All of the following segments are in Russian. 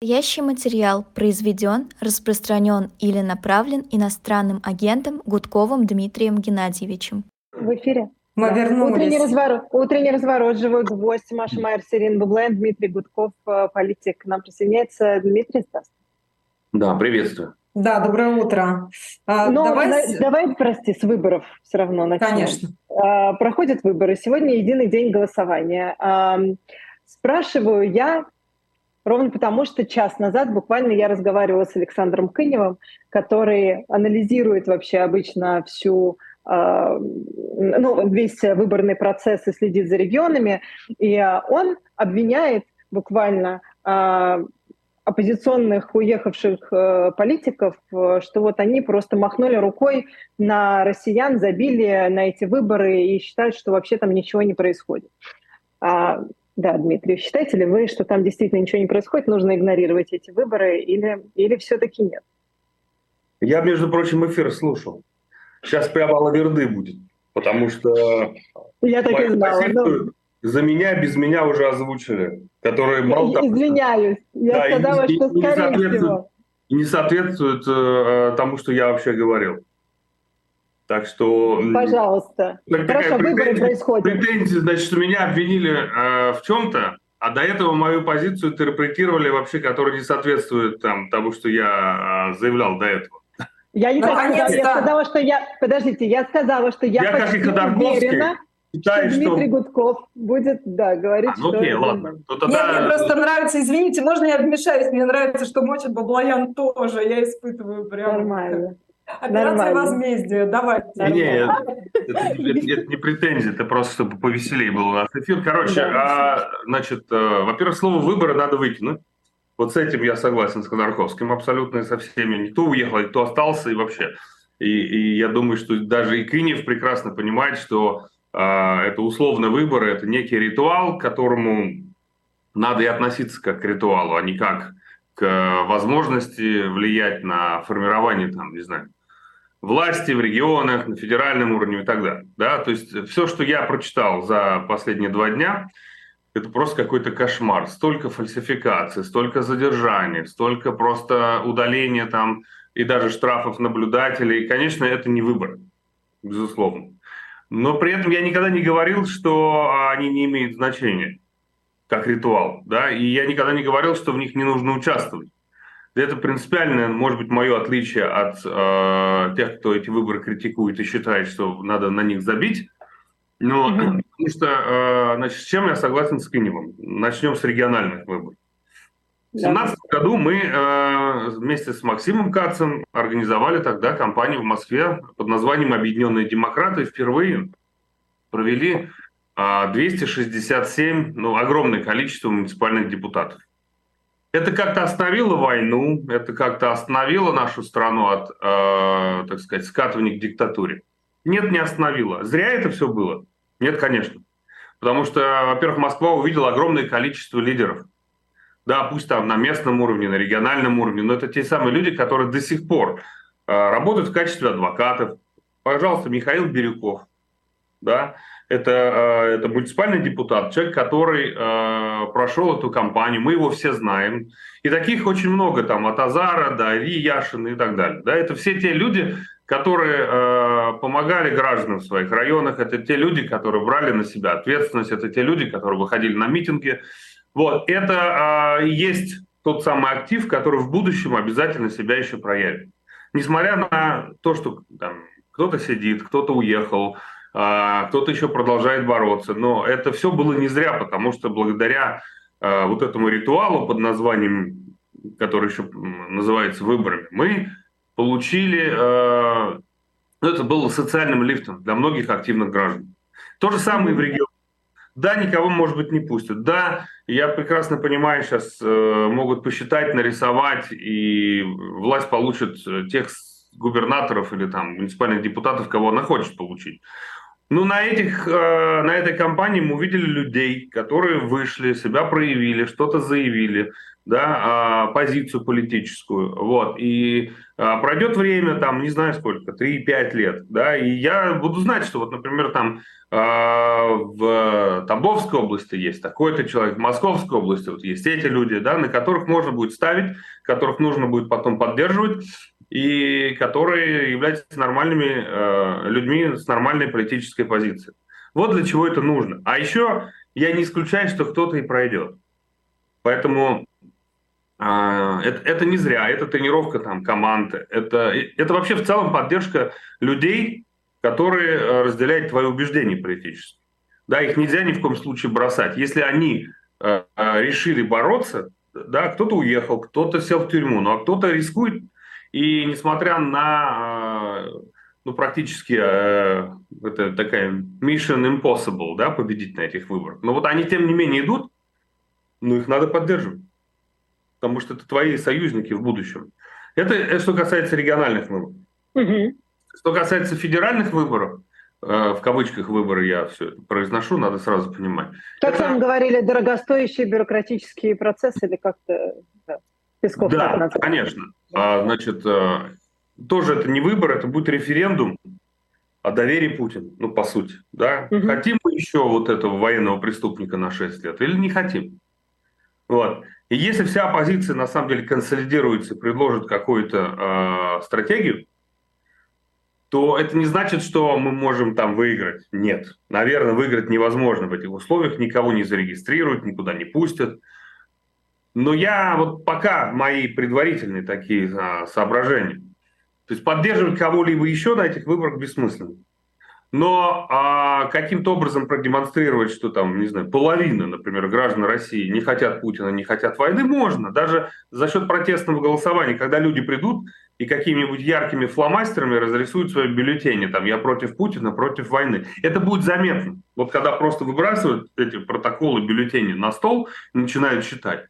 Настоящий материал произведен, распространен или направлен иностранным агентом Гудковым Дмитрием Геннадьевичем. В эфире. Мы Да. вернулись. Утренний разворот, утренний разворот, живой гвоздь, Маша Майер, Сирин Бублайн, Дмитрий Гудков, э, политик. К нам присоединяется Дмитрий Стас. Да, приветствую. Да, доброе утро. А, Но давай, давай, с- давай, прости, с выборов все равно начнем. конечно. А, Проходят выборы. Сегодня единый день голосования. Спрашиваю я ровно потому, что час назад буквально я разговаривала с Александром Кыневым, который анализирует вообще обычно всю а, ну, весь выборный процесс и следит за регионами. И а, он обвиняет буквально а, оппозиционных уехавших э, политиков, э, что вот они просто махнули рукой на россиян, забили на эти выборы и считают, что вообще там ничего не происходит. Да, Дмитрий, считаете ли вы, что там действительно ничего не происходит, нужно игнорировать эти выборы или, или все-таки нет? Я, между прочим, эфир слушал. Сейчас прямо лаверды будет, потому что Я так и знала. Позицию за меня, без меня уже озвучили, которые мало того, извиняюсь. Я Да, и сказала, не- что и не скорее соответствует. всего. не соответствует э, тому, что я вообще говорил. Так что... Пожалуйста. так Хорошо, выборы происходят. Претензии, значит, что меня обвинили э, в чем-то, а до этого мою позицию интерпретировали вообще, которая не соответствует там, тому, что я э, заявлял до этого. Я не так сказала. Я Наконец-то. сказала, что я... Подождите, я сказала, что я, Я, как почти уверена, что Считаю, что... Дмитрий Гудков будет, да, говорить, А, ну что... окей, ладно. Мне, тогда... мне просто нравится, извините, можно я вмешаюсь? Мне нравится, что мочит Баблоян тоже. Я испытываю прям... Нормально. Операция Нормально. возмездия. Давайте. Не, не, это, это- это не претензия, это просто чтобы повеселее был у нас эфир. Короче, Да. а, значит, э, во-первых, слово выборы надо выкинуть. Вот с этим я согласен с Ходорковским абсолютно и со всеми. Никто уехал, никто остался и вообще. И, и я думаю, что даже и Кынев прекрасно понимает, что а, это условно выборы, это некий ритуал, к которому надо и относиться как к ритуалу, а не как к возможности влиять на формирование, там, не знаю, власти в регионах, на федеральном уровне и так далее. Да? То есть все, что я прочитал за последние два дня, это просто какой-то кошмар. Столько фальсификаций, столько задержаний, столько просто удаления там и даже штрафов наблюдателей. Конечно, это не выборы, безусловно. Но при этом я никогда не говорил, что они не имеют значения как ритуал. Да? И я никогда не говорил, что в них не нужно участвовать. Это принципиальное, может быть, мое отличие от э, тех, кто эти выборы критикует и считает, что надо на них забить. Но Мгм. потому что, э, значит, с чем я согласен с Киневым? Начнем с региональных выборов. В Да. 2017 году мы э, вместе с Максимом Кацем организовали тогда кампанию в Москве под названием «Объединенные демократы». Впервые провели а, 267, ну, огромное количество муниципальных депутатов. Это как-то остановило войну, это как-то остановило нашу страну от, э, так сказать, скатывания к диктатуре. Нет, не остановило. Зря это все было? Нет, конечно. Потому что, во-первых, Москва увидела огромное количество лидеров. Да, пусть там на местном уровне, на региональном уровне, но это те самые люди, которые до сих пор э, работают в качестве адвокатов. Пожалуйста, Михаил Бирюков, да, это, э, это муниципальный депутат, человек, который э, прошел эту кампанию, мы его все знаем. И таких очень много, там, от Азара до Ари Яшина и так далее. Да, это все те люди, которые э, помогали гражданам в своих районах, это те люди, которые брали на себя ответственность, это те люди, которые выходили на митинги. Вот, это э, есть тот самый актив, который в будущем обязательно себя еще проявит. Несмотря на то, что там, кто-то сидит, кто-то уехал, кто-то еще продолжает бороться. Но это все было не зря, потому что благодаря а, вот этому ритуалу под названием, который еще называется выборами, мы получили, а, ну, это было социальным лифтом для многих активных граждан. То же самое и в регионе. Да, никого, может быть, не пустят. Да, я прекрасно понимаю, сейчас э, могут посчитать, нарисовать, и власть получит э, тех губернаторов или там муниципальных депутатов, кого она хочет получить. Ну, на, этих, э, на этой кампании мы увидели людей, которые вышли, себя проявили, что-то заявили. да, а, позицию политическую, вот, и а, пройдет время, там, не знаю сколько, 3-5 лет, да, и я буду знать, что вот, например, там а, в Тамбовской области есть такой-то человек, в Московской области вот есть эти люди, да, на которых можно будет ставить, которых нужно будет потом поддерживать, и которые являются нормальными э, людьми с нормальной политической позицией. Вот для чего это нужно. А еще я не исключаю, что кто-то и пройдет. Поэтому а, это, это не зря, это тренировка там команды, это, это вообще в целом поддержка людей, которые э, разделяют твои убеждения политические. Да, их нельзя ни в коем случае бросать. Если они э, э, решили бороться, да, кто-то уехал, кто-то сел в тюрьму, ну а кто-то рискует, и несмотря на э, ну, практически э, это такая mission impossible, да, победить на этих выборах. Но вот они, тем не менее, идут, ну, их надо поддерживать потому что это твои союзники в будущем. Это, это что касается региональных выборов. Угу. Что касается федеральных выборов, э, в кавычках выборы я все это произношу, надо сразу понимать. Как это... вам говорили, дорогостоящие бюрократические процессы или как-то Песков Да, так конечно. А, значит, а, тоже это не выбор, это будет референдум о доверии Путину, ну, по сути. Да? Угу. Хотим мы еще вот этого военного преступника на 6 лет или не хотим? Вот. И если вся оппозиция на самом деле консолидируется и предложит какую-то э, стратегию, то это не значит, что мы можем там выиграть. Нет. Наверное, выиграть невозможно в этих условиях. Никого не зарегистрируют, никуда не пустят. Но я вот пока мои предварительные такие а, соображения. То есть поддерживать кого-либо еще на этих выборах бессмысленно. Но а, каким-то образом продемонстрировать, что там, не знаю, половина, например, граждан России не хотят Путина, не хотят войны, можно. Даже за счет протестного голосования, когда люди придут и какими-нибудь яркими фломастерами разрисуют свои бюллетени, там, я против Путина, против войны. Это будет заметно. Вот когда просто выбрасывают эти протоколы, бюллетени на стол и начинают считать.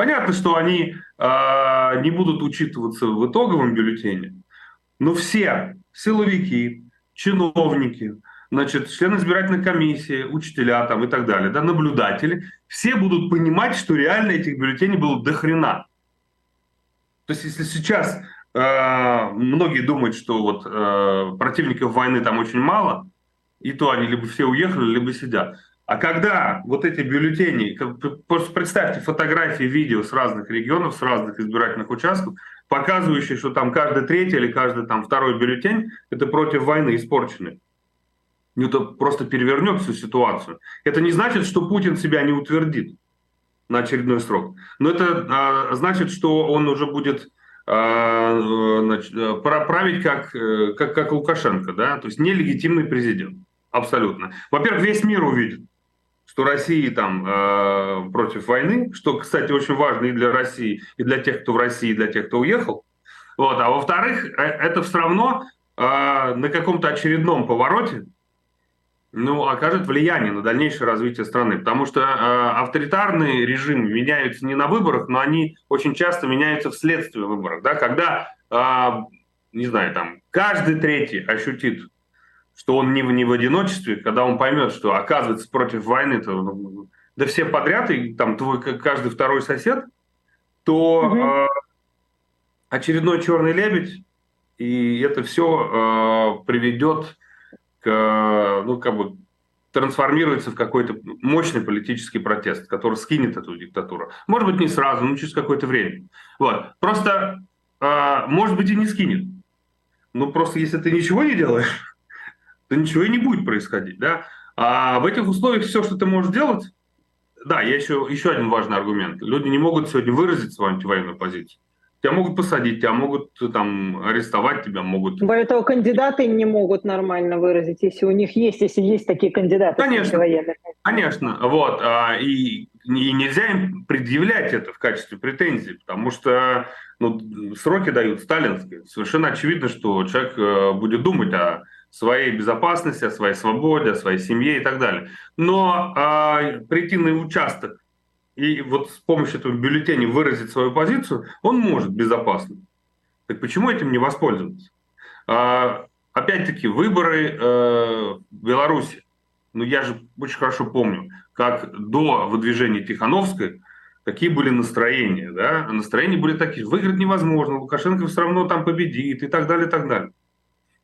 Понятно, что они э, не будут учитываться в итоговом бюллетене, но все силовики, чиновники, значит, члены избирательной комиссии, учителя там и так далее, да, наблюдатели, все будут понимать, что реально этих бюллетеней было до хрена. То есть если сейчас э, многие думают, что вот э, противников войны там очень мало, и то они либо все уехали, либо сидят. А когда вот эти бюллетени, просто представьте фотографии, видео с разных регионов, с разных избирательных участков, показывающий, что там каждый третий или каждый там второй бюллетень это против войны испорченный. Ну, это просто перевернет всю ситуацию. Это не значит, что Путин себя не утвердит на очередной срок. Но это а, значит, что он уже будет а, значит, править как, э, как, как Лукашенко, да? то есть нелегитимный президент. Абсолютно. Во-первых, весь мир увидит, что Россия там э, против войны, что, кстати, очень важно и для России, и для тех, кто в России, и для тех, кто уехал. Вот. А во-вторых, э, это все равно э, на каком-то очередном повороте ну, окажет влияние на дальнейшее развитие страны. Потому что э, авторитарные режимы меняются не на выборах, но они очень часто меняются вследствие выборов. Да? Когда, э, не знаю, там, каждый третий ощутит что он не в, не в одиночестве, когда он поймет, что оказывается против войны, то ну, да все подряд, и там твой каждый второй сосед, то угу. э, очередной черный лебедь, и это все э, приведет к, ну, как бы, трансформируется в какой-то мощный политический протест, который скинет эту диктатуру. Может быть, не сразу, но через какое-то время. Вот. Просто, э, может быть, и не скинет. Ну, просто если ты ничего не делаешь, то ничего и не будет происходить. Да? А в этих условиях все, что ты можешь делать, да, я еще, еще один важный аргумент. Люди не могут сегодня выразить свою антивоенную позицию. Тебя могут посадить, тебя могут там арестовать, тебя могут... Более того, кандидаты не могут нормально выразить, если у них есть, если есть такие кандидаты. Конечно, конечно, вот. А, и, и нельзя им предъявлять это в качестве претензий, потому что ну, сроки дают сталинские. Совершенно очевидно, что человек э, будет думать о своей безопасности, о своей свободе, о своей семье и так далее. Но э, прийти на участок и вот с помощью этого бюллетеня выразить свою позицию, он может безопасно. Так почему этим не воспользоваться? А, опять-таки, выборы э, в Беларуси. Ну, я же очень хорошо помню, как до выдвижения Тихановской какие были настроения. Да? Настроения были такие, выиграть невозможно, Лукашенко все равно там победит и так далее, и так далее.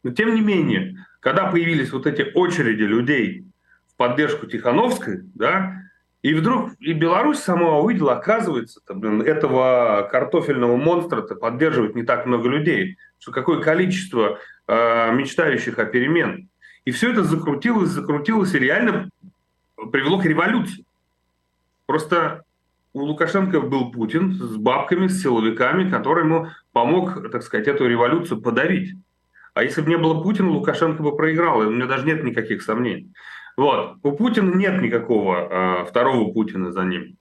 Но тем не менее, когда появились вот эти очереди людей в поддержку Тихановской, да, и вдруг и Беларусь сама увидела, оказывается, блин, этого картофельного монстра-то поддерживает не так много людей, что какое количество э, мечтающих о перемен. И все это закрутилось, закрутилось и реально привело к революции. Просто у Лукашенко был Путин с бабками, с силовиками, который ему помог, так сказать, эту революцию подавить. А если бы не было Путина, Лукашенко бы проиграл, и у меня даже нет никаких сомнений. Вот. У Путина нет никакого э, второго Путина за ним.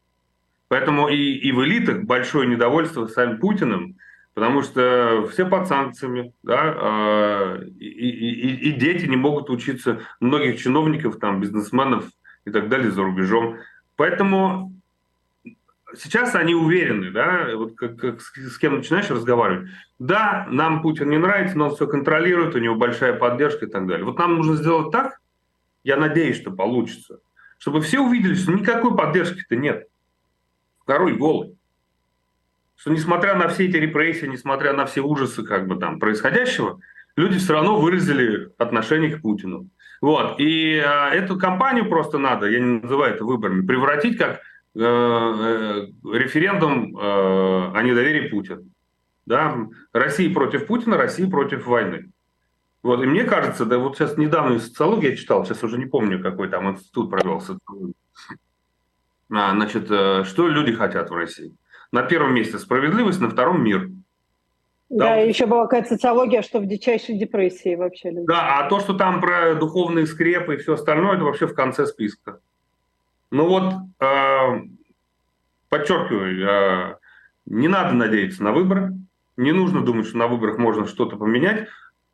Поэтому и, и в элитах большое недовольство самим Путиным, потому что все под санкциями, да, э, и, и, и дети не могут учиться, многих чиновников, там, бизнесменов и так далее за рубежом. Поэтому сейчас они уверены, да, вот как, как с кем начинаешь разговаривать, да, нам Путин не нравится, но он все контролирует, у него большая поддержка и так далее. Вот нам нужно сделать так, я надеюсь, что получится, чтобы все увидели, что никакой поддержки-то нет. Второй голый. Что несмотря на все эти репрессии, несмотря на все ужасы как бы там происходящего, люди все равно выразили отношение к Путину. Вот. И э, эту кампанию просто надо, я не называю это выборами, превратить как референдум э, о недоверии Путину. Да? Россия против Путина, Россия против войны. Вот, и мне кажется, да вот сейчас недавно социологию я читал, сейчас уже не помню, какой там институт провел социологию. А, значит, э, что люди хотят в России? На первом месте справедливость, на втором мир. Да, да еще была какая-то социология, что в дичайшей депрессии вообще люди. Да, а то, что там про духовные скрепы и все остальное, это вообще в конце списка. Ну вот, э, подчеркиваю, э, не надо надеяться на выборы, не нужно думать, что на выборах можно что-то поменять.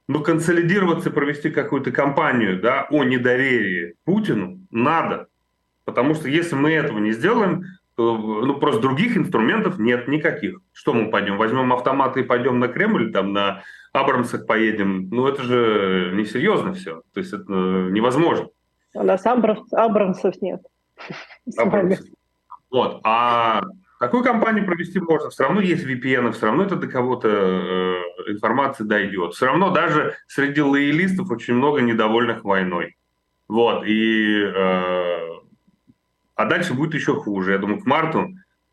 Но консолидироваться и провести какую-то кампанию да, о недоверии Путину надо. Потому что если мы этого не сделаем, то ну, просто других инструментов нет никаких. Что мы пойдем? Возьмем автоматы и пойдем на Кремль, там на Абрамсах поедем. Ну это же несерьезно все. То есть это невозможно. У нас Абрамс, Абрамсов нет. Вот. А Такую кампанию провести можно. Все равно есть VPN, все равно это до кого-то э, информация дойдет. Все равно даже среди лоялистов очень много недовольных войной. Вот. И, э, а дальше будет еще хуже. Я думаю, к марту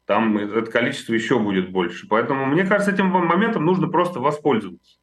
там это количество еще будет больше. Поэтому, мне кажется, этим моментом нужно просто воспользоваться.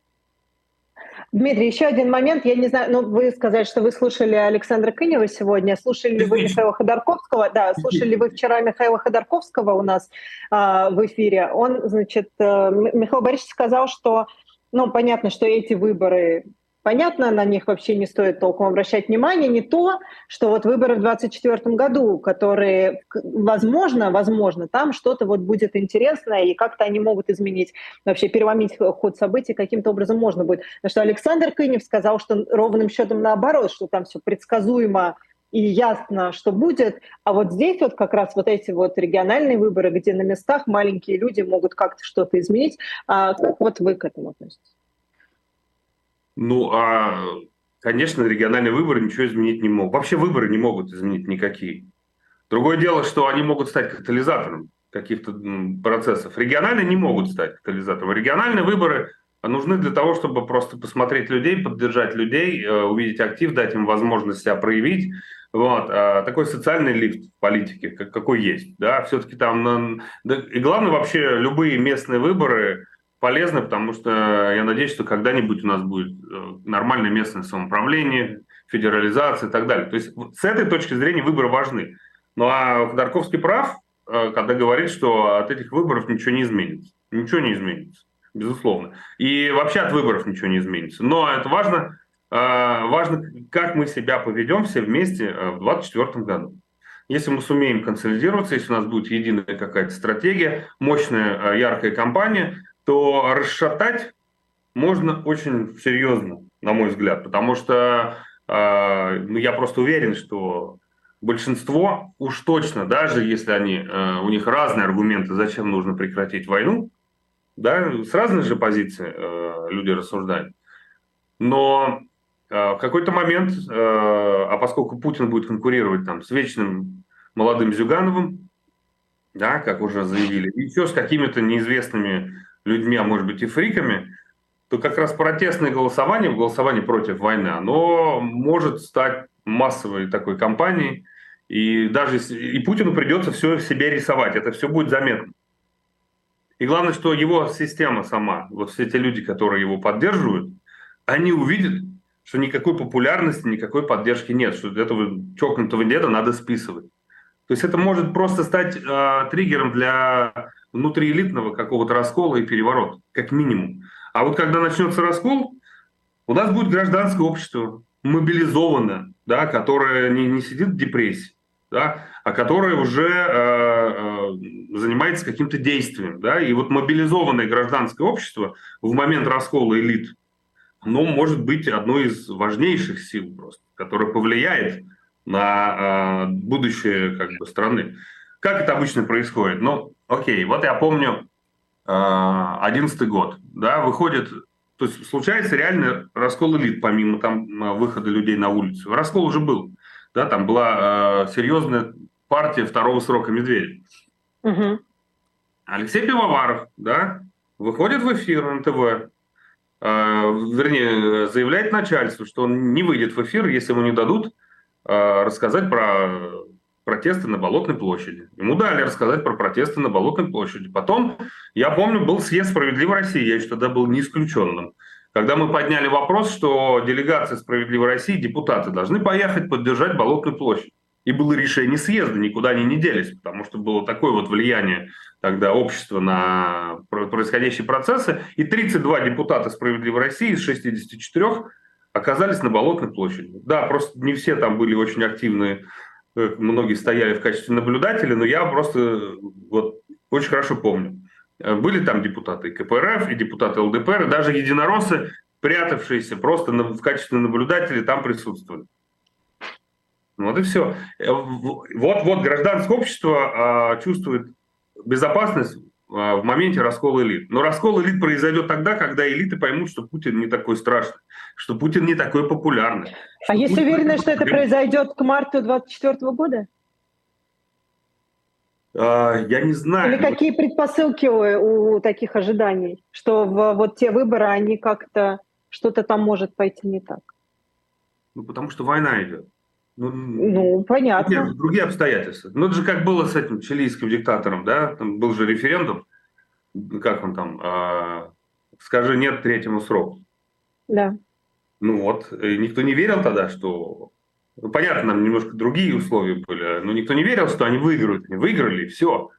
Дмитрий, еще один момент. Я не знаю, ну, вы сказали, что вы слушали Александра Кынева сегодня. Слушали ли вы Михаила Ходорковского? Да, слушали ли вы вчера Михаила Ходорковского у нас а, в эфире? Он, значит, э, Михаил Борисович сказал, что, ну, понятно, что эти выборы Понятно, на них вообще не стоит толком обращать внимание. Не то, что вот выборы в 2024 году, которые, возможно, возможно, там что-то вот будет интересное, и как-то они могут изменить, вообще переломить ход событий каким-то образом можно будет. Потому что Александр Кынев сказал, что ровным счетом наоборот, что там все предсказуемо и ясно, что будет. А вот здесь вот как раз вот эти вот региональные выборы, где на местах маленькие люди могут как-то что-то изменить. А как вот вы к этому относитесь? Ну, а, конечно, региональные выборы ничего изменить не могут. Вообще выборы не могут изменить никакие. Другое дело, что они могут стать катализатором каких-то процессов. Региональные не могут стать катализатором. Региональные выборы нужны для того, чтобы просто посмотреть людей, поддержать людей, э, увидеть актив, дать им возможность себя проявить. Вот. А такой социальный лифт в политике, какой есть. Да? Все-таки там... И главное вообще, любые местные выборы, полезно, потому что я надеюсь, что когда-нибудь у нас будет э, нормальное местное самоуправление, федерализация и так далее. То есть с этой точки зрения выборы важны. Ну а Ходорковский прав, э, когда говорит, что от этих выборов ничего не изменится. Ничего не изменится, безусловно. И вообще от выборов ничего не изменится. Но это важно, э, важно как мы себя поведем все вместе в 2024 году. Если мы сумеем консолидироваться, если у нас будет единая какая-то стратегия, мощная, яркая кампания, то расшатать можно очень серьезно, на мой взгляд, потому что э, ну, я просто уверен, что большинство уж точно, даже если они, э, у них разные аргументы, зачем нужно прекратить войну, да, с разной же позиции э, люди рассуждают, но э, в какой-то момент, э, а поскольку Путин будет конкурировать там с вечным молодым Зюгановым, да, как уже заявили, еще с какими-то неизвестными людьми, а может быть и фриками, то как раз протестное голосование, голосование против войны, оно может стать массовой такой кампанией, и даже и Путину придется все в себе рисовать, это все будет заметно. И главное, что его система сама, вот все те люди, которые его поддерживают, они увидят, что никакой популярности, никакой поддержки нет, что этого чокнутого деда надо списывать. То есть это может просто стать э, триггером для внутриэлитного какого-то раскола и переворота, как минимум. А вот когда начнется раскол, у нас будет гражданское общество, мобилизованное, да, которое не, не сидит в депрессии, да, а которое уже э, э, занимается каким-то действием. Да, и вот мобилизованное гражданское общество в момент раскола элит, оно может быть одной из важнейших сил просто, которая повлияет на э, будущее как бы, страны. Как это обычно происходит? Ну, окей, вот я помню э, 11 год, да, выходит, то есть случается реально раскол элит, помимо там выхода людей на улицу. Раскол уже был, да, там была э, серьезная партия второго срока Медведя. Угу. Алексей Пивоваров, да, выходит в эфир НТВ, э, вернее, заявляет начальству, что он не выйдет в эфир, если ему не дадут э, рассказать про протесты на Болотной площади. Ему дали рассказать про протесты на Болотной площади. Потом, я помню, был съезд «Справедливой России», я еще тогда был не исключенным. Когда мы подняли вопрос, что делегация «Справедливой России», депутаты должны поехать поддержать Болотную площадь. И было решение съезда, никуда они не делись, потому что было такое вот влияние тогда общества на происходящие процессы. И 32 депутата «Справедливой России» из 64 оказались на Болотной площади. Да, просто не все там были очень активные многие стояли в качестве наблюдателей, но я просто вот очень хорошо помню. Были там депутаты КПРФ, и депутаты ЛДПР, и даже единороссы, прятавшиеся просто в качестве наблюдателей, там присутствовали. Вот и все. Вот, вот гражданское общество а, чувствует безопасность в моменте раскола элит. Но раскол элит произойдет тогда, когда элиты поймут, что Путин не такой страшный, что Путин не такой популярный. А есть уверенность, что это произойдет к марту 2024 года? А, я не знаю. Или какие предпосылки у, у таких ожиданий, что в, вот те выборы, они как-то что-то там может пойти не так? Ну, потому что война идет. Ну, ну понятно. Нет, другие обстоятельства. Ну, это же как было с этим чилийским диктатором, да? Там был же референдум, как он там, а, скажи нет третьему сроку. Да. Ну вот, и никто не верил тогда, что... Ну, понятно, нам немножко другие условия были, но никто не верил, что они выиграют. Они выиграли, все.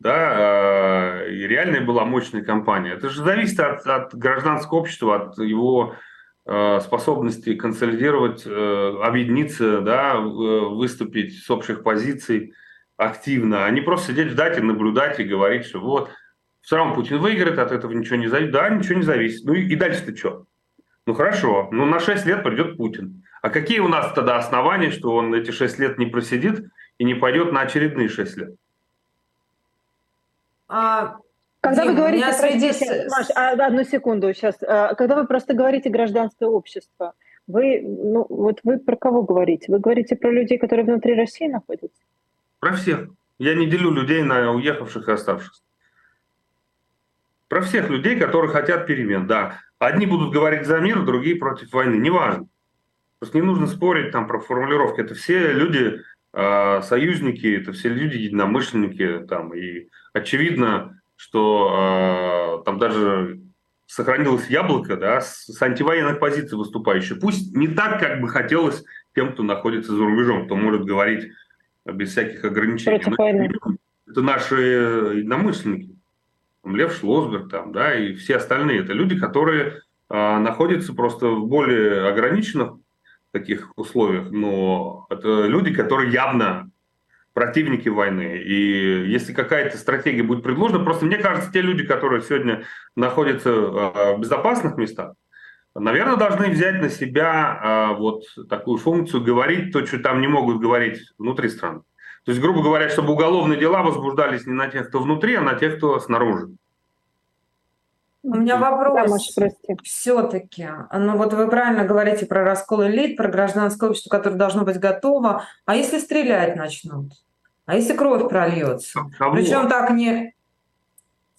Да, а, и реальная была мощная кампания. Это же зависит от, от гражданского общества, от его Э, способности консолидировать, э, объединиться, да, выступить с общих позиций активно, а не просто сидеть ждать и наблюдать и говорить, что вот, все равно Путин выиграет, от этого ничего не зависит. Да, ничего не зависит. Ну и дальше-то что? Ну хорошо, ну на 6 лет придет Путин. А какие у нас тогда основания, что он эти 6 лет не просидит и не пойдет на очередные 6 лет? А, когда Дим, вы говорите, простите, Маш, а, одну секунду сейчас, а, когда вы просто говорите гражданское общество, вы, ну, вот вы про кого говорите? Вы говорите про людей, которые внутри России находятся? Про всех. Я не делю людей на уехавших и оставшихся. Про всех людей, которые хотят перемен, да. Одни будут говорить за мир, другие против войны, неважно. Просто не нужно спорить там про формулировки. Это все люди, э, союзники, это все люди единомышленники. Там, и очевидно, что э, там даже сохранилось яблоко, да, с, с антивоенной позиции выступающей. Пусть не так, как бы хотелось тем, кто находится за рубежом, кто может говорить без всяких ограничений. Это наши единомышленники. Лев Шлосберг там, да, и все остальные. Это люди, которые э, находятся просто в более ограниченных таких условиях, но это люди, которые явно противники войны. И если какая-то стратегия будет предложена, просто мне кажется, те люди, которые сегодня находятся а, в безопасных местах, наверное, должны взять на себя а, вот такую функцию говорить то, что там не могут говорить внутри страны. То есть, грубо говоря, чтобы уголовные дела возбуждались не на тех, кто внутри, а на тех, кто снаружи. У меня вопрос да, все-таки. Ну вот вы правильно говорите про раскол элит, про гражданское общество, которое должно быть готово. А если стрелять начнут? А если кровь прольется? Кого? Причем так не...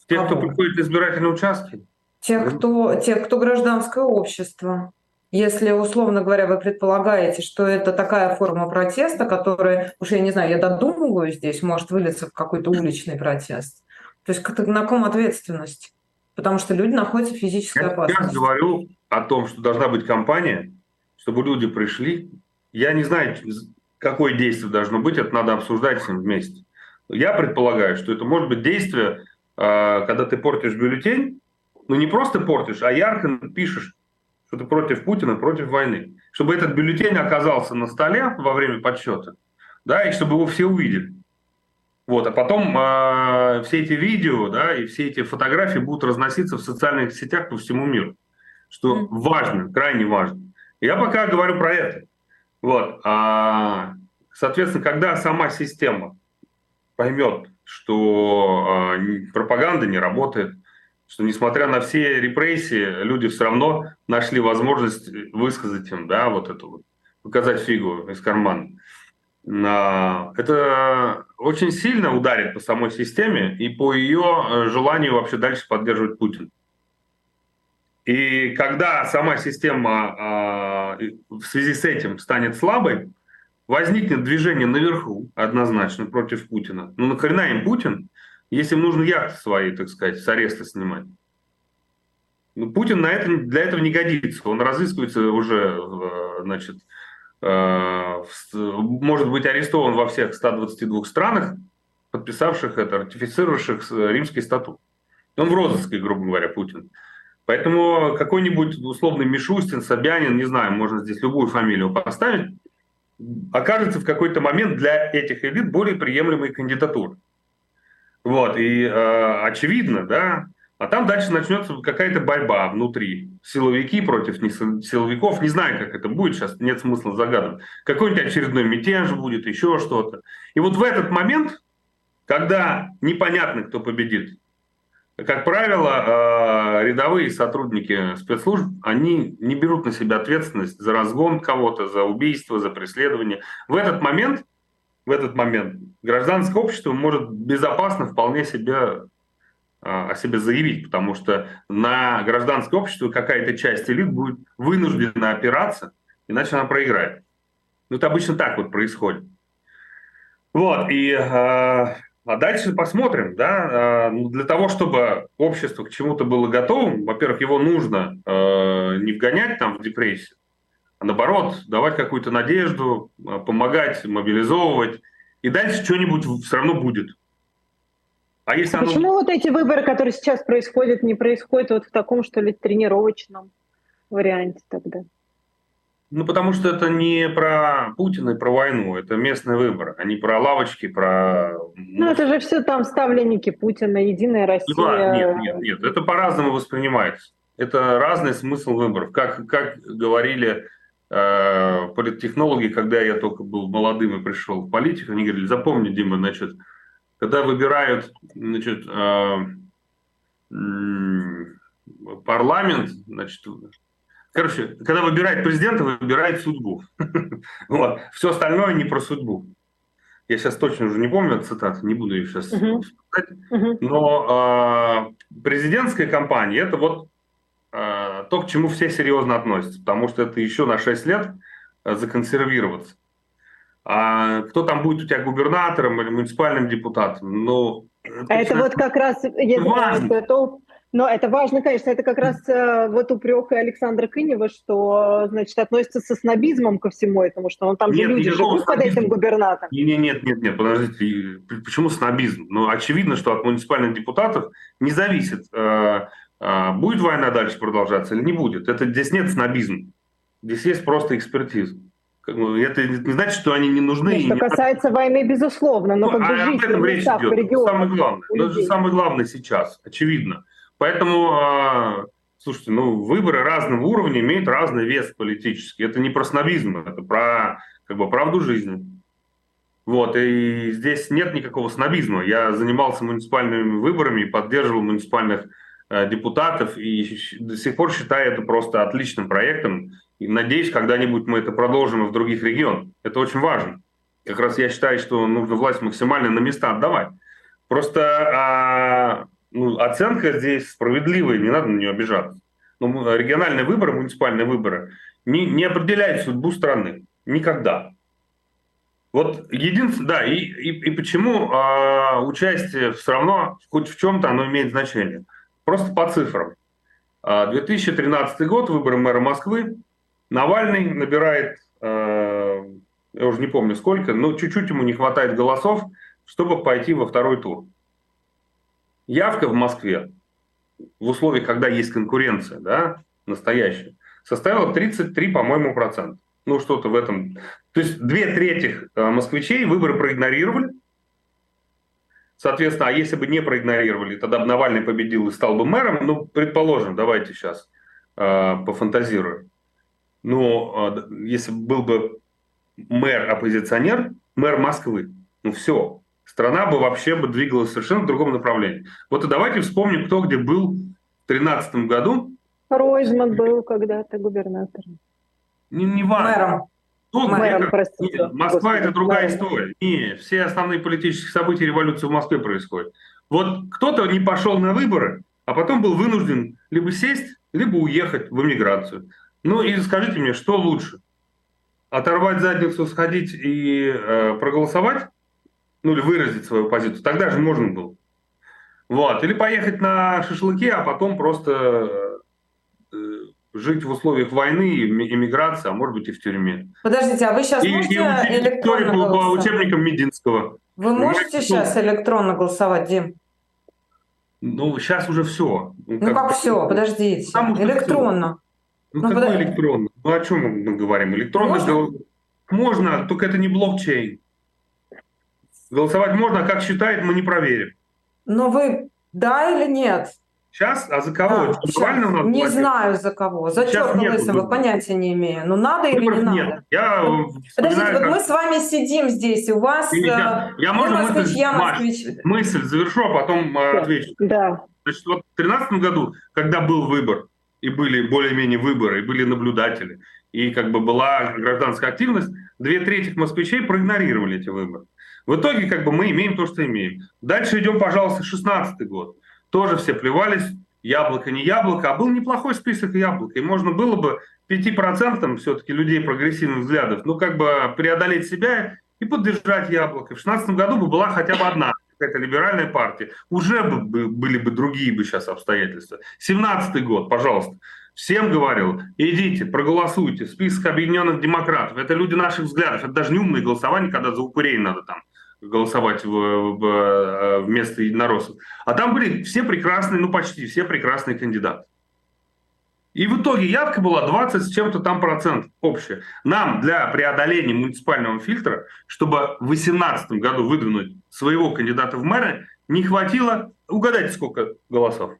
Те, кто приходит в избирательные участки? Те, кто, те, кто гражданское общество. Если, условно говоря, вы предполагаете, что это такая форма протеста, которая, уж я не знаю, я додумываю здесь, может вылиться в какой-то уличный протест. То есть на ком ответственность? Потому что люди находятся в физической я опасности. Я говорю о том, что должна быть компания, чтобы люди пришли. Я не знаю, какое действие должно быть, это надо обсуждать ним вместе. Я предполагаю, что это может быть действие, а, когда ты портишь бюллетень, ну не просто портишь, а ярко пишешь что ты против Путина, против войны. Чтобы этот бюллетень оказался на столе во время подсчета, да, и чтобы его все увидели. Вот, а потом э, все эти видео, да, и все эти фотографии будут разноситься в социальных сетях по всему миру, что важно, крайне важно. Я пока говорю про это. Вот, а, соответственно, когда сама система поймет, что э, пропаганда не работает, что несмотря на все репрессии, люди все равно нашли возможность высказать им, да, вот эту вот, показать фигу из кармана. Это очень сильно ударит по самой системе и по ее э, желанию вообще дальше поддерживать Путин. И когда сама система а, в связи с этим станет слабой, возникнет движение наверху однозначно против Путина. Ну нахрена им Путин, если им нужно яхты свои, так сказать, с ареста снимать. Ну, Путин на это, для этого не годится. Он разыскивается уже, э, значит, э, может быть арестован во всех 122 странах, подписавших это, ратифицировавших римский статут. Он в розыске, грубо говоря, Путин. Поэтому какой-нибудь условный Мишустин, Собянин, не знаю, можно здесь любую фамилию поставить, окажется в какой-то момент для этих элит более приемлемой кандидатурой. Вот, и э, очевидно, да, а там дальше начнется какая-то борьба внутри. Силовики против силовиков. Не знаю, как это будет, сейчас нет смысла загадывать. Какой-нибудь очередной мятеж будет, еще что-то. И вот в этот момент, когда непонятно, кто победит, как правило, э, рядовые сотрудники спецслужб, они не берут на себя ответственность за разгон кого-то, за убийство, за преследование. В этот момент в этот момент гражданское общество может безопасно вполне себе а, о себе заявить, потому что на гражданское общество какая-то часть элит будет вынуждена опираться, иначе она проиграет. Ну, это обычно так вот происходит. Вот, и а, а дальше посмотрим, да, ну, для того, чтобы общество к чему-то было готовым, во-первых, его нужно э, не вгонять там в депрессию, а наоборот, давать какую-то надежду, а, помогать, мобилизовывать, и дальше что-нибудь все равно будет. А если оно... Почему вот эти выборы, которые сейчас происходят, не происходят вот в таком, что ли, тренировочном варианте тогда? Ну, потому что это не про Путина и про войну, это местный выбор, а не про лавочки, про... Ну, это же все там ставленники Путина, Единая Россия. Да, нет, нет, нет, это по-разному воспринимается. Это разный смысл выборов. Как, как говорили э, политтехнологи, когда я только был молодым и пришел в политику, они говорили, запомни, Дима, значит, когда выбирают значит, э, парламент, значит, короче, когда выбирает президента, выбирает судьбу. вот. Все остальное не про судьбу. Я сейчас точно уже не помню цитату, не буду ее сейчас uh-huh. Uh-huh. Но э, президентская кампания это вот э, то, к чему все серьезно относятся, потому что это еще на 6 лет э, законсервироваться. А кто там будет у тебя губернатором или муниципальным депутатом? Ну, это, а это вот как раз, если важно. то, но это важно, конечно, это как раз э, вот упрек Александра Кынева, что, значит, относится со снобизмом ко всему этому, что он там нет, же люди живут под этим губернатором. Нет, нет, нет, нет, подождите, почему снобизм? Ну, очевидно, что от муниципальных депутатов не зависит, э, э, будет война дальше продолжаться или не будет. Это здесь нет снобизма, здесь есть просто экспертиза. Это не значит, что они не нужны. Что касается не... войны, безусловно, но ну, как а бы жизнь об этом речь идет. Самое главное. Это же самое главное сейчас, очевидно. Поэтому, а, слушайте, ну, выборы разного уровня имеют разный вес политический. Это не про снобизм, это про как бы, правду жизни. Вот, и здесь нет никакого снобизма. Я занимался муниципальными выборами поддерживал муниципальных э, депутатов, и до сих пор считаю это просто отличным проектом. И надеюсь, когда-нибудь мы это продолжим и в других регионах. Это очень важно. Как раз я считаю, что нужно власть максимально на места отдавать. Просто а, ну, оценка здесь справедливая, не надо на нее обижаться. Но региональные выборы, муниципальные выборы не, не определяют судьбу страны. Никогда. Вот единственное, да, и, и, и почему э, участие все равно хоть в чем-то оно имеет значение. Просто по цифрам. 2013 а, год, выборы мэра Москвы. Навальный набирает, э, я уже не помню сколько, но чуть-чуть ему не хватает голосов, чтобы пойти во второй тур. Явка в Москве в условиях, когда есть конкуренция, да, настоящая, составила 33, по-моему, процента. Ну, что-то в этом. То есть две трети э, москвичей выборы проигнорировали. Соответственно, а если бы не проигнорировали, тогда бы Навальный победил и стал бы мэром. Ну, предположим, давайте сейчас э, пофантазируем. Ну, э, если был бы мэр-оппозиционер, мэр Москвы, ну все, страна бы вообще бы двигалась совершенно в другом направлении. Вот и давайте вспомним, кто где был в 2013 году. Ройзман был когда-то губернатором. Не, не важно. Мэром. Ну, Мэром, простите. Нет, Москва Господи, это другая мэром. история. Не, все основные политические события революции в Москве происходят. Вот кто-то не пошел на выборы, а потом был вынужден либо сесть, либо уехать в эмиграцию. Ну и скажите мне, что лучше? Оторвать задницу, сходить и э, проголосовать? Ну или выразить свою позицию? Тогда же можно было. Вот. Или поехать на шашлыки, а потом просто э, жить в условиях войны, иммиграции, а может быть и в тюрьме. Подождите, а вы сейчас и, можете и электронно по, по учебникам Мединского. Вы можете сейчас электронно голосовать, Дим? Ну, сейчас уже все. Ну, как, как все? Подождите. Потому электронно. Ну, ну какой под... электронно? Ну, о чем мы говорим? Электронно можно? можно, только это не блокчейн. Голосовать можно, а как считает, мы не проверим. Но вы да или нет? Сейчас? А за кого? А, сейчас. не знаю за кого. За черного лысого понятия не имею. Но надо или не нет. надо? Я Подождите, вот мы с вами сидим здесь, у вас... Я, я, я москвич, мысль, я москвич. мысль завершу, а потом да. отвечу. Да. Значит, вот в 2013 году, когда был выбор, и были более-менее выборы, и были наблюдатели, и как бы была гражданская активность, две трети москвичей проигнорировали эти выборы. В итоге как бы мы имеем то, что имеем. Дальше идем, пожалуйста, 16 год тоже все плевались, яблоко, не яблоко, а был неплохой список яблок, и можно было бы 5% все-таки людей прогрессивных взглядов, ну, как бы преодолеть себя и поддержать яблоко. В 2016 году бы была хотя бы одна какая-то либеральная партия. Уже бы, были бы другие бы сейчас обстоятельства. 17 год, пожалуйста. Всем говорил, идите, проголосуйте. Список объединенных демократов. Это люди наших взглядов. Это даже не умные голосования, когда за упырей надо там голосовать в, в, э, вместо единороссов. А там были все прекрасные, ну почти все прекрасные кандидаты. И в итоге явка была 20 с чем-то там процентов общая. Нам для преодоления муниципального фильтра, чтобы в 2018 году выдвинуть своего кандидата в мэры, не хватило, угадайте, сколько голосов.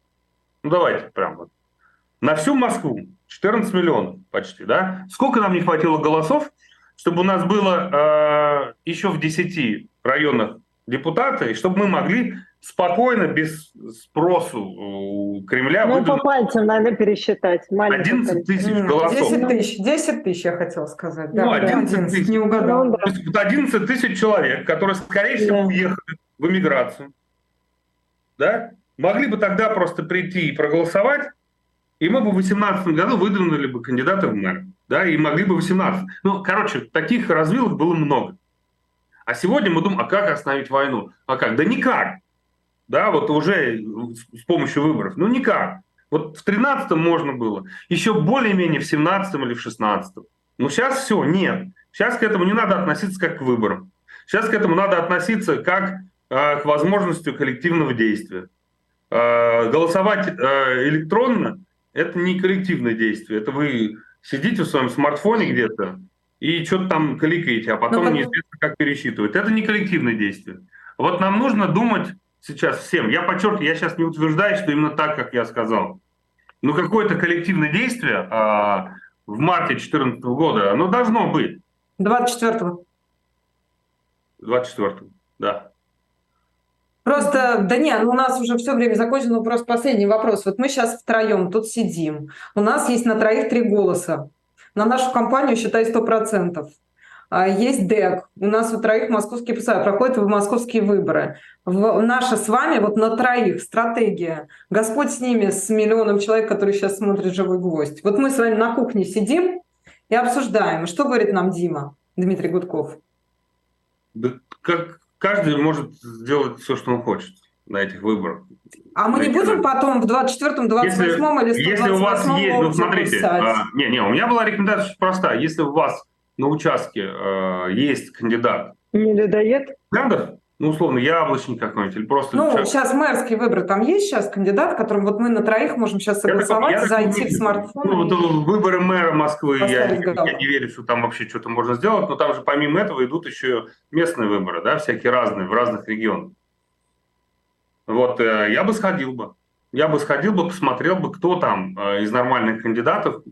Ну давайте прям вот. На всю Москву 14 миллионов почти, да? Сколько нам не хватило голосов, чтобы у нас было э, еще в 10 районах депутата, и чтобы мы могли спокойно, без спросу у Кремля... Ну, по пальцам надо пересчитать. 11 тысяч голосов. 10 тысяч, 10 тысяч, я хотел сказать. Да, ну, 11 тысяч. Не угадал. Ну, да. 11 тысяч человек, которые, скорее всего, да. уехали в эмиграцию, да, могли бы тогда просто прийти и проголосовать, и мы бы в 2018 году выдвинули бы кандидата в мэр. Да, и могли бы в 18. Ну, короче, таких развилок было много. А сегодня мы думаем, а как остановить войну? А как? Да никак. Да, вот уже с помощью выборов. Ну никак. Вот в 13-м можно было. Еще более-менее в 17-м или в 16-м. Но сейчас все, нет. Сейчас к этому не надо относиться как к выборам. Сейчас к этому надо относиться как э, к возможности коллективного действия. Э, голосовать э, электронно – это не коллективное действие. Это вы сидите в своем смартфоне где-то, и что-то там кликаете, а потом ну, неизвестно, как пересчитывать. Это не коллективное действие. Вот нам нужно думать сейчас всем. Я подчеркиваю, я сейчас не утверждаю, что именно так, как я сказал. Но какое-то коллективное действие а, в марте 2014 года, оно должно быть. 24-го. 24-го, да. Просто, да нет, у нас уже все время закончено, просто последний вопрос. Вот мы сейчас втроем тут сидим. У нас есть на троих три голоса на нашу компанию, считай, 100%. а, есть ДЭК, у нас у троих московские посады, проходят московские выборы. В, наша с вами вот на троих стратегия. Господь с ними, с миллионом человек, которые сейчас смотрят «Живой гвоздь». Вот мы с вами на кухне сидим и обсуждаем. Что говорит нам Дима, Дмитрий Гудков? Да как каждый может сделать все, что он хочет на этих выборах. А мы не будем потом в 24-м, 28-м или 128 Если у вас есть, ну смотрите, а, не, не, у меня была рекомендация простая. Если у вас на участке э, есть кандидат. Не людоед? Трендов, ну, условно, яблочник какой-нибудь, или просто... Ну, человек... сейчас мэрские выборы, там есть сейчас кандидат, которым вот мы на троих можем сейчас согласовать, я зайти я в смартфон. Ну, и... вот выборы мэра Москвы, я, я не верю, что там вообще что-то можно сделать, но там же помимо этого идут еще местные выборы, да, всякие разные, в разных регионах. Вот, э, я бы сходил бы. Я бы сходил бы, посмотрел бы, кто там э, из нормальных кандидатов.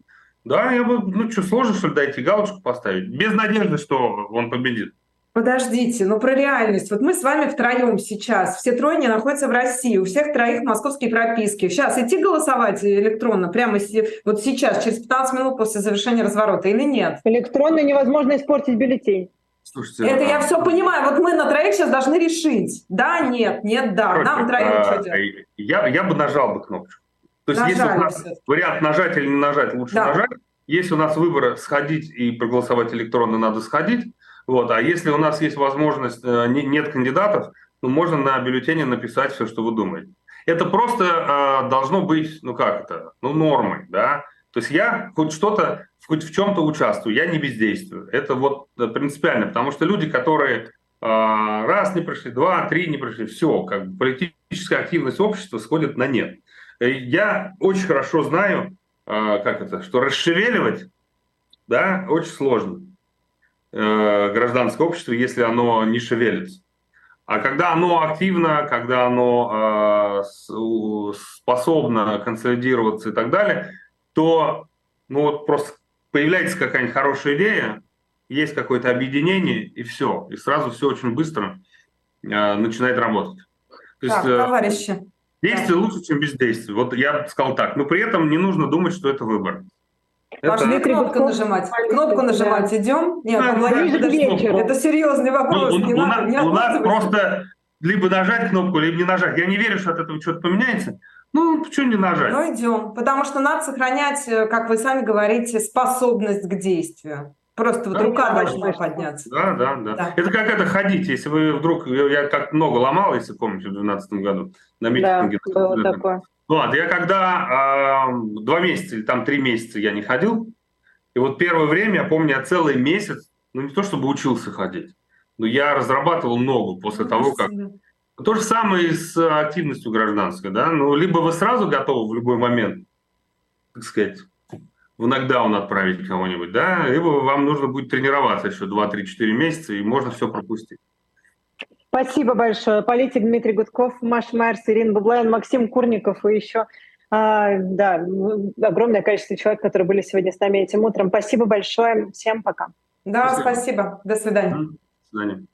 Да, я бы, ну что, сложно, что ли, дойти галочку поставить? Без надежды, что он победит. Подождите, ну про реальность. Вот мы с вами втроем сейчас, все трое не находятся в России, у всех троих московские прописки. Сейчас идти голосовать электронно прямо вот сейчас, через 15 минут после завершения разворота или нет? Электронно невозможно испортить бюллетень. Слушайте, это а... я все понимаю. Вот мы на троих сейчас должны решить. Да, нет, нет, да. Короче, Нам троим а, что делать? Я, я бы нажал бы кнопочку. То есть Нажали если у нас вариант нажать или не нажать, лучше да. нажать. Если у нас выбор сходить и проголосовать электронно, надо сходить. Вот. А если у нас есть возможность, э, нет кандидатов, ну, можно на бюллетене написать все, что вы думаете. Это просто э, должно быть, ну как это, ну нормой, да. То есть я хоть что-то, хоть в чем-то участвую, я не бездействую. Это вот э, принципиально, потому что люди, которые э, раз не пришли, два, три не пришли, все, как бы политическая активность общества сходит на нет. Я очень хорошо знаю, э, как это, что расшевеливать, да, очень сложно. Э, гражданское общество, если оно не шевелится. А когда оно активно, когда оно э, способно консолидироваться и так далее, то ну вот просто появляется какая-нибудь хорошая идея, есть какое-то объединение, и все. И сразу все очень быстро э, начинает работать. То так, есть, товарищи. Действие да. лучше, чем бездействие. Вот я сказал так. Но при этом не нужно думать, что это выбор. Важно это... кнопку нажимать. Кнопку нажимать да. идем? Нет, да, подожди, это серьезный вопрос. Ну, не у, надо, не у нас просто либо нажать кнопку, либо не нажать. Я не верю, что от этого что-то поменяется. Ну, почему не нажать? Ну, идем. Потому что надо сохранять, э, как вы сами говорите, способность к действию. Просто вот да, рука да, должна подняться. Да, да, да, да. Это как это ходить, если вы вдруг, я как много ломал, если помните, в 2012 году на митинге. Да, было такое. Ладно, я когда э, два месяца или там три месяца я не ходил, и вот первое время, я помню, я целый месяц, ну не то чтобы учился ходить, но я разрабатывал ногу после ну, того, как... То же самое и с активностью гражданской, да, ну либо вы сразу готовы в любой момент, так сказать, в нокдаун отправить кого-нибудь, да, либо вам нужно будет тренироваться еще 2-3-4 месяца, и можно все пропустить. Спасибо большое. Политик Дмитрий Гудков, Маша Майерс, Ирина Бублайн, Максим Курников и еще а, да, огромное количество человек, которые были сегодня с нами этим утром. Спасибо большое. Всем пока. Да, спасибо. спасибо. До свидания. До свидания.